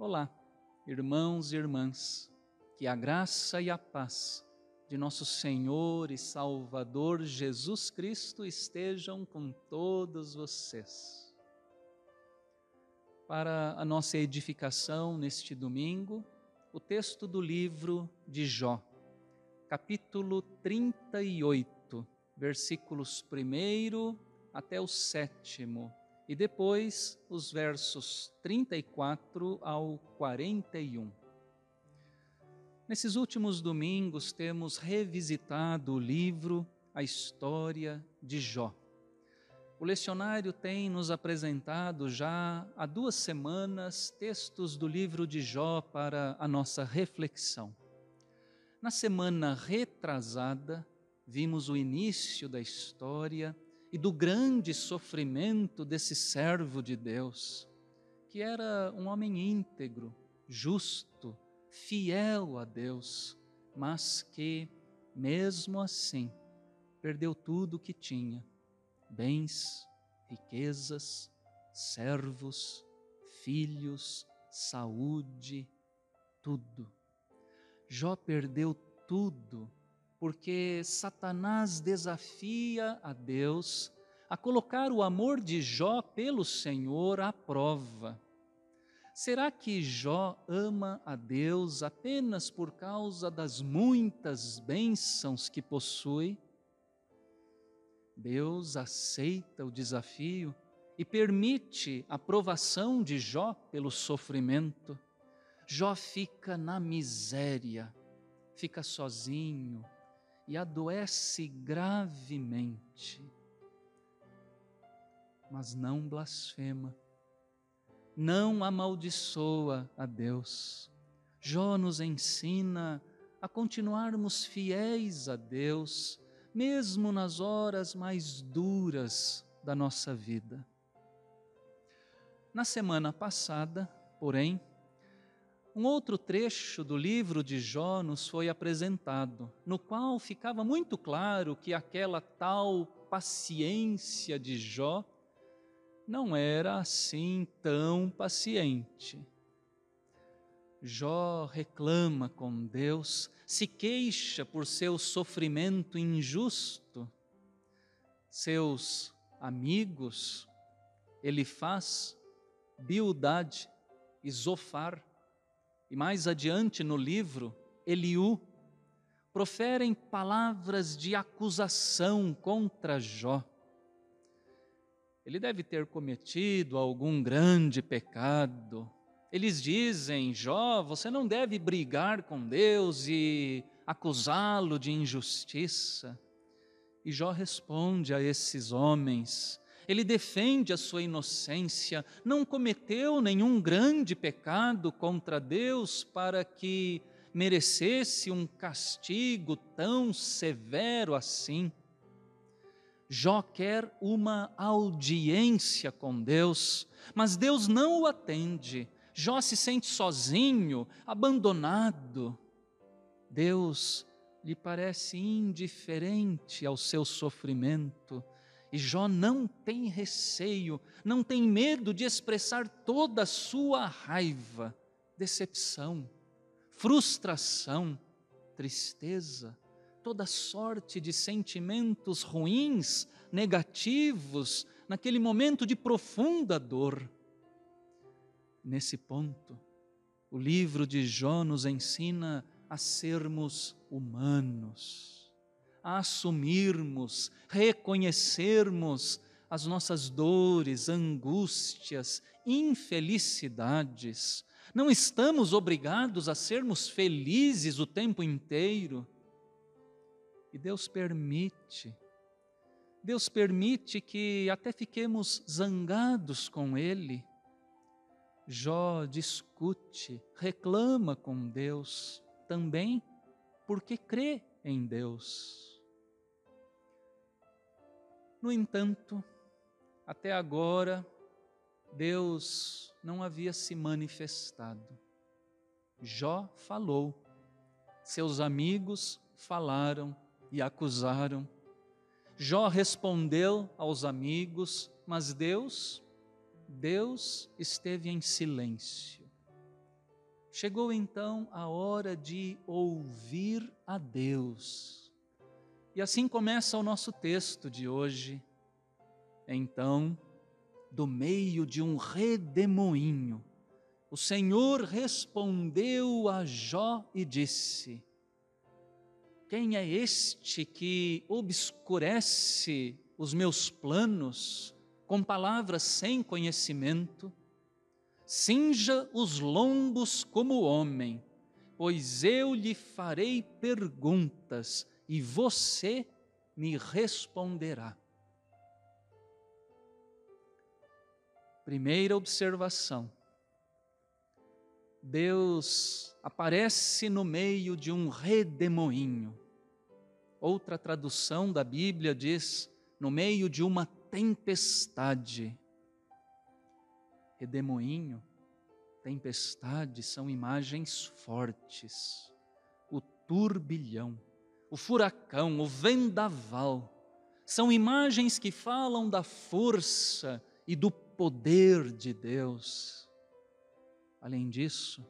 Olá, irmãos e irmãs, que a graça e a paz de nosso Senhor e Salvador Jesus Cristo estejam com todos vocês. Para a nossa edificação neste domingo, o texto do livro de Jó, capítulo 38, versículos 1 até o sétimo e depois os versos 34 ao 41. Nesses últimos domingos temos revisitado o livro A História de Jó. O lecionário tem nos apresentado já há duas semanas textos do livro de Jó para a nossa reflexão. Na semana retrasada, vimos o início da história e do grande sofrimento desse servo de Deus, que era um homem íntegro, justo, fiel a Deus, mas que, mesmo assim, perdeu tudo o que tinha: bens, riquezas, servos, filhos, saúde, tudo. Jó perdeu tudo porque Satanás desafia a Deus a colocar o amor de Jó pelo Senhor à prova. Será que Jó ama a Deus apenas por causa das muitas bênçãos que possui? Deus aceita o desafio e permite a provação de Jó pelo sofrimento. Jó fica na miséria, fica sozinho, e adoece gravemente, mas não blasfema, não amaldiçoa a Deus. Jó nos ensina a continuarmos fiéis a Deus, mesmo nas horas mais duras da nossa vida. Na semana passada, porém, um outro trecho do livro de Jó nos foi apresentado, no qual ficava muito claro que aquela tal paciência de Jó não era assim tão paciente. Jó reclama com Deus, se queixa por seu sofrimento injusto. Seus amigos, ele faz Bildade e Zofar, e mais adiante no livro, Eliú, proferem palavras de acusação contra Jó. Ele deve ter cometido algum grande pecado. Eles dizem: Jó, você não deve brigar com Deus e acusá-lo de injustiça. E Jó responde a esses homens: ele defende a sua inocência, não cometeu nenhum grande pecado contra Deus para que merecesse um castigo tão severo assim. Jó quer uma audiência com Deus, mas Deus não o atende. Jó se sente sozinho, abandonado. Deus lhe parece indiferente ao seu sofrimento e Jó não tem receio, não tem medo de expressar toda a sua raiva, decepção, frustração, tristeza, toda sorte de sentimentos ruins, negativos, naquele momento de profunda dor. Nesse ponto, o livro de Jó nos ensina a sermos humanos a assumirmos, reconhecermos as nossas dores, angústias, infelicidades. Não estamos obrigados a sermos felizes o tempo inteiro. E Deus permite, Deus permite que até fiquemos zangados com Ele. Jó discute, reclama com Deus, também porque crê em Deus. No entanto, até agora, Deus não havia se manifestado. Jó falou, seus amigos falaram e acusaram. Jó respondeu aos amigos, mas Deus, Deus esteve em silêncio. Chegou então a hora de ouvir a Deus. E assim começa o nosso texto de hoje. Então, do meio de um redemoinho, o Senhor respondeu a Jó e disse: Quem é este que obscurece os meus planos com palavras sem conhecimento? Cinja os lombos como homem, pois eu lhe farei perguntas e você me responderá. Primeira observação: Deus aparece no meio de um redemoinho. Outra tradução da Bíblia diz: no meio de uma tempestade. Redemoinho, tempestade são imagens fortes. O turbilhão, o furacão, o vendaval, são imagens que falam da força e do poder de Deus. Além disso,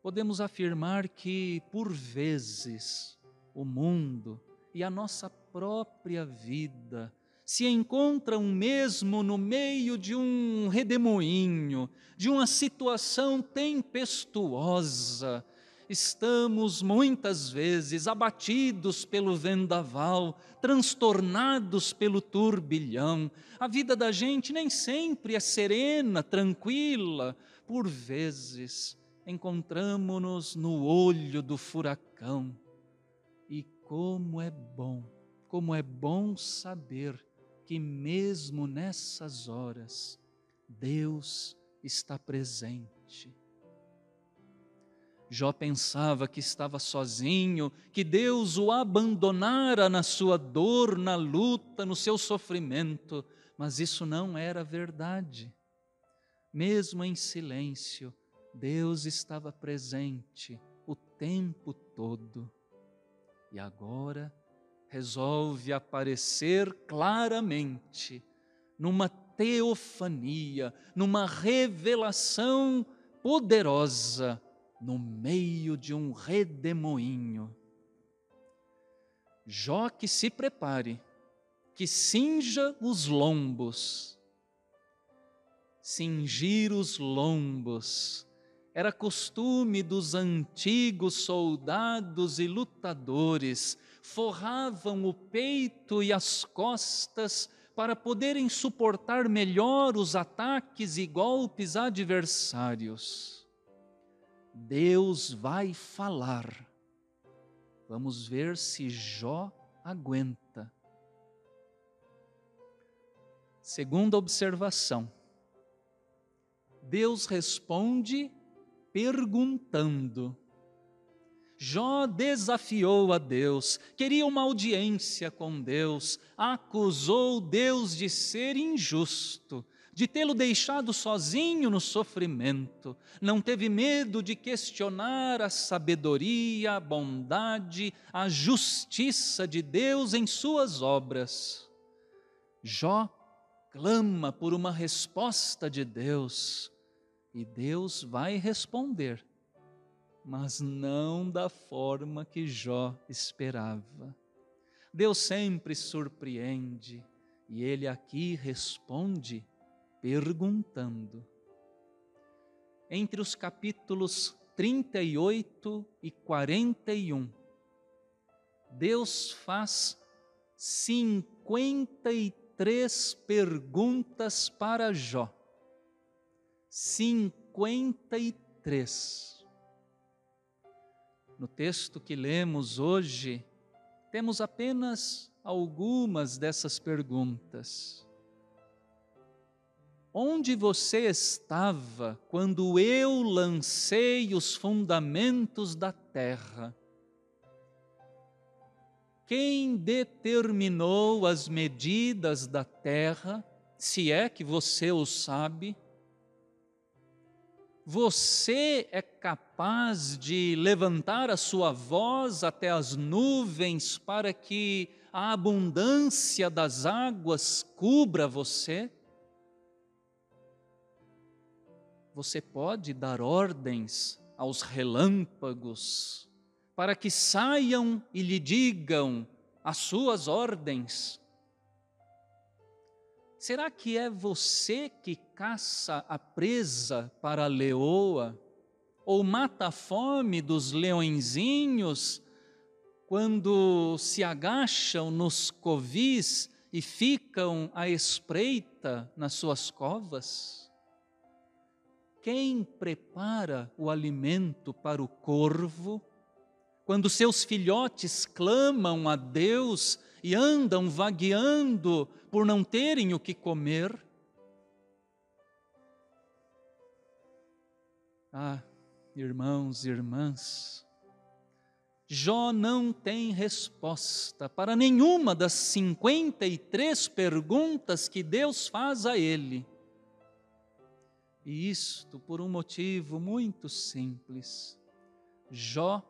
podemos afirmar que, por vezes, o mundo e a nossa própria vida se encontram mesmo no meio de um redemoinho, de uma situação tempestuosa, estamos muitas vezes abatidos pelo vendaval, transtornados pelo turbilhão. A vida da gente nem sempre é serena, tranquila. Por vezes encontramos-nos no olho do furacão. E como é bom, como é bom saber que mesmo nessas horas Deus está presente Jó pensava que estava sozinho, que Deus o abandonara na sua dor, na luta, no seu sofrimento, mas isso não era verdade. Mesmo em silêncio, Deus estava presente o tempo todo. E agora resolve aparecer claramente numa teofania, numa revelação poderosa no meio de um redemoinho. Jó que se prepare, que cinja os lombos. Cingir os lombos era costume dos antigos soldados e lutadores, forravam o peito e as costas para poderem suportar melhor os ataques e golpes adversários. Deus vai falar. Vamos ver se Jó aguenta. Segunda observação. Deus responde perguntando. Jó desafiou a Deus, queria uma audiência com Deus, acusou Deus de ser injusto, de tê-lo deixado sozinho no sofrimento, não teve medo de questionar a sabedoria, a bondade, a justiça de Deus em suas obras. Jó clama por uma resposta de Deus e Deus vai responder, mas não da forma que Jó esperava. Deus sempre surpreende e ele aqui responde perguntando. Entre os capítulos 38 e 41, Deus faz 53 perguntas para Jó. 53. No texto que lemos hoje, temos apenas algumas dessas perguntas. Onde você estava quando eu lancei os fundamentos da terra? Quem determinou as medidas da terra, se é que você o sabe? Você é capaz de levantar a sua voz até as nuvens para que a abundância das águas cubra você? Você pode dar ordens aos relâmpagos, para que saiam e lhe digam as suas ordens? Será que é você que caça a presa para a leoa? Ou mata a fome dos leõezinhos quando se agacham nos covis e ficam à espreita nas suas covas? Quem prepara o alimento para o corvo? Quando seus filhotes clamam a Deus e andam vagueando por não terem o que comer? Ah, irmãos e irmãs, Jó não tem resposta para nenhuma das 53 perguntas que Deus faz a ele. E isto por um motivo muito simples. Jó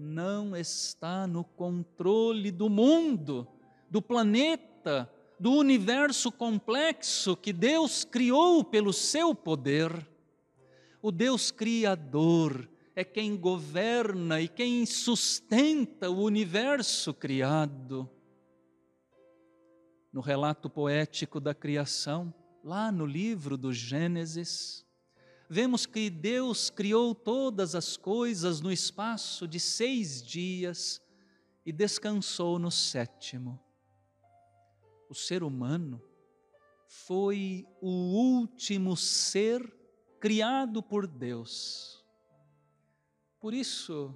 não está no controle do mundo, do planeta, do universo complexo que Deus criou pelo seu poder. O Deus Criador é quem governa e quem sustenta o universo criado. No relato poético da criação, lá no livro do Gênesis, vemos que Deus criou todas as coisas no espaço de seis dias e descansou no sétimo. O ser humano foi o último ser criado por Deus por isso,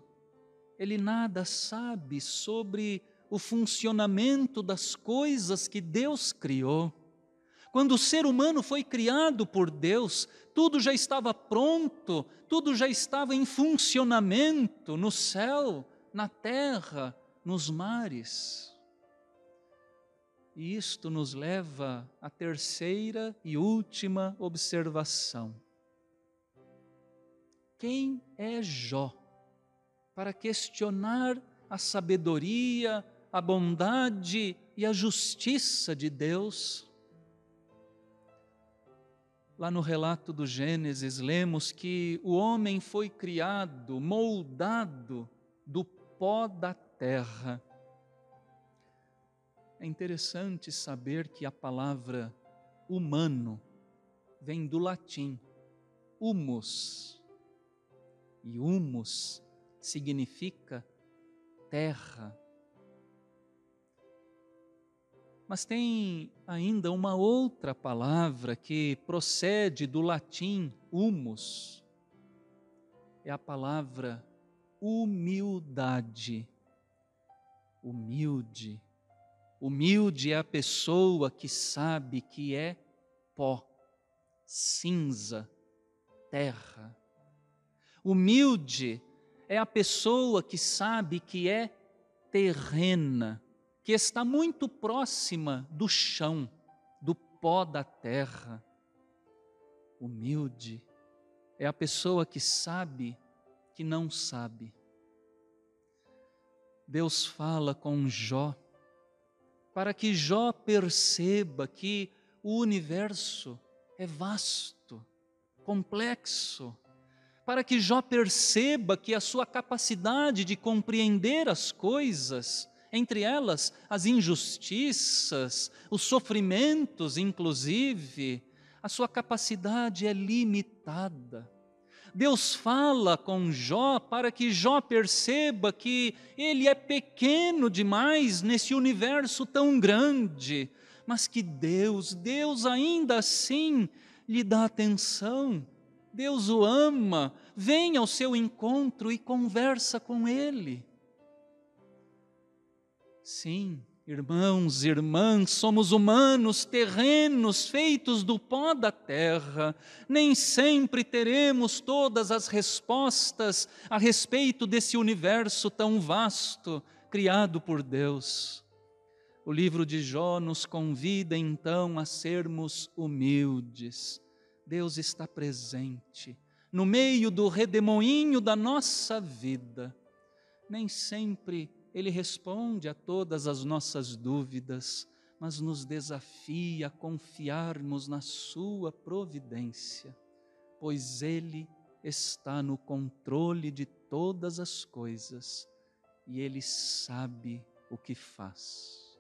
ele nada sabe sobre o funcionamento das coisas que Deus criou. Quando o ser humano foi criado por Deus, tudo já estava pronto, tudo já estava em funcionamento no céu, na terra, nos mares. E isto nos leva à terceira e última observação. Quem é Jó para questionar a sabedoria, a bondade e a justiça de Deus? Lá no relato do Gênesis, lemos que o homem foi criado, moldado do pó da terra. É interessante saber que a palavra humano vem do latim humus, e humus significa terra. Mas tem ainda uma outra palavra que procede do latim humus. É a palavra humildade. Humilde. Humilde é a pessoa que sabe que é pó, cinza, terra. Humilde é a pessoa que sabe que é terrena, que está muito próxima do chão, do pó da terra. Humilde é a pessoa que sabe que não sabe. Deus fala com Jó para que Jó perceba que o universo é vasto, complexo, para que Jó perceba que a sua capacidade de compreender as coisas, entre elas as injustiças, os sofrimentos, inclusive, a sua capacidade é limitada. Deus fala com Jó para que Jó perceba que ele é pequeno demais nesse universo tão grande, mas que Deus, Deus ainda assim lhe dá atenção Deus o ama, vem ao seu encontro e conversa com ele. Sim, irmãos irmãs, somos humanos, terrenos, feitos do pó da terra. Nem sempre teremos todas as respostas a respeito desse universo tão vasto criado por Deus. O livro de Jó nos convida então a sermos humildes Deus está presente no meio do redemoinho da nossa vida. Nem sempre Ele responde a todas as nossas dúvidas, mas nos desafia a confiarmos na Sua providência, pois Ele está no controle de todas as coisas e Ele sabe o que faz.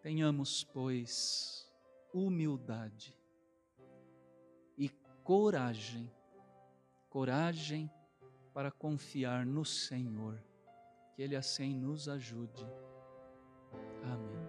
Tenhamos, pois, humildade e coragem, coragem para confiar no Senhor, ele assim nos ajude. Amém.